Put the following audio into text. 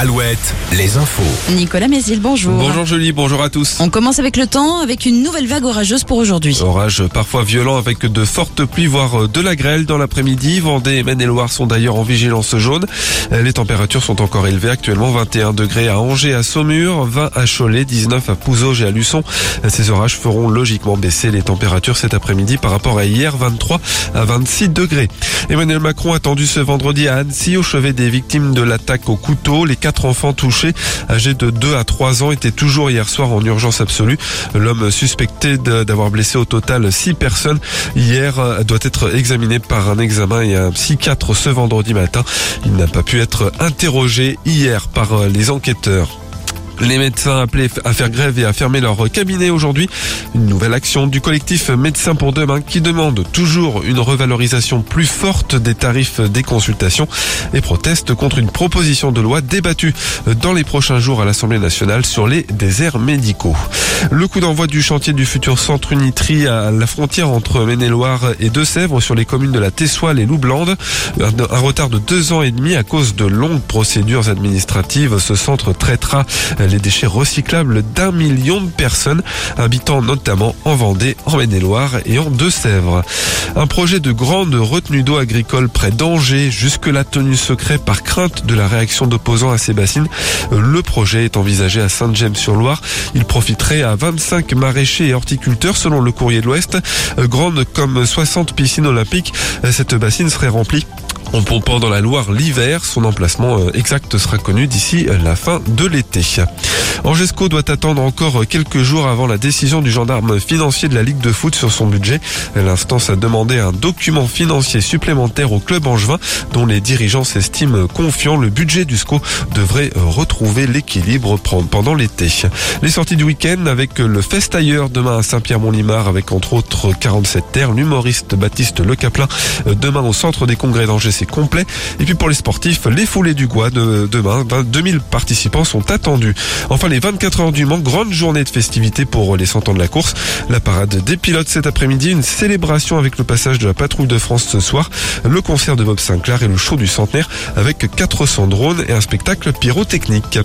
Alouette, les infos. Nicolas Mézil, bonjour. Bonjour Julie, bonjour à tous. On commence avec le temps, avec une nouvelle vague orageuse pour aujourd'hui. Orage parfois violent avec de fortes pluies, voire de la grêle dans l'après-midi. Vendée et Maine-et-Loire sont d'ailleurs en vigilance jaune. Les températures sont encore élevées actuellement. 21 degrés à Angers, à Saumur, 20 à Cholet, 19 à Pouzauges et à Luçon. Ces orages feront logiquement baisser les températures cet après-midi par rapport à hier, 23 à 26 degrés. Emmanuel Macron attendu ce vendredi à Annecy au chevet des victimes de l'attaque au couteau. Les quatre enfants touchés, âgés de 2 à 3 ans, étaient toujours hier soir en urgence absolue. L'homme suspecté d'avoir blessé au total 6 personnes hier euh, doit être examiné par un examen et un psychiatre ce vendredi matin. Il n'a pas pu être interrogé hier par euh, les enquêteurs. Les médecins appelés à faire grève et à fermer leur cabinet aujourd'hui. Une nouvelle action du collectif Médecins pour demain qui demande toujours une revalorisation plus forte des tarifs des consultations et proteste contre une proposition de loi débattue dans les prochains jours à l'Assemblée nationale sur les déserts médicaux. Le coup d'envoi du chantier du futur centre Unitri à la frontière entre Maine-et-Loire et Deux-Sèvres sur les communes de la Tessoile et Loublande. Un retard de deux ans et demi à cause de longues procédures administratives. Ce centre traitera les déchets recyclables d'un million de personnes habitant notamment en Vendée, en Maine-et-Loire et en Deux-Sèvres. Un projet de grande retenue d'eau agricole près d'Angers, jusque-là tenu secret par crainte de la réaction d'opposants à ces bassines. Le projet est envisagé à Saint-James-sur-Loire. Il profiterait à 25 maraîchers et horticulteurs selon le courrier de l'Ouest. Grande comme 60 piscines olympiques, cette bassine serait remplie en pompant dans la Loire l'hiver. Son emplacement euh, exact sera connu d'ici la fin de l'été. Angesco doit attendre encore quelques jours avant la décision du gendarme financier de la Ligue de foot sur son budget. L'instance a demandé un document financier supplémentaire au club angevin dont les dirigeants s'estiment confiants. Le budget du SCO devrait retrouver l'équilibre pendant l'été. Les sorties du week-end avec le Fest ailleurs demain à Saint-Pierre-Mont-Limard avec entre autres 47 terres, l'humoriste Baptiste Le Caplin demain au centre des congrès d'Angers complet. Et puis pour les sportifs, les foulées du Gois de demain, 2000 participants sont attendus. Enfin les 24 heures du Mans, grande journée de festivités pour les 100 ans de la course. La parade des pilotes cet après-midi, une célébration avec le passage de la patrouille de France ce soir, le concert de Bob Sinclair et le show du centenaire avec 400 drones et un spectacle pyrotechnique.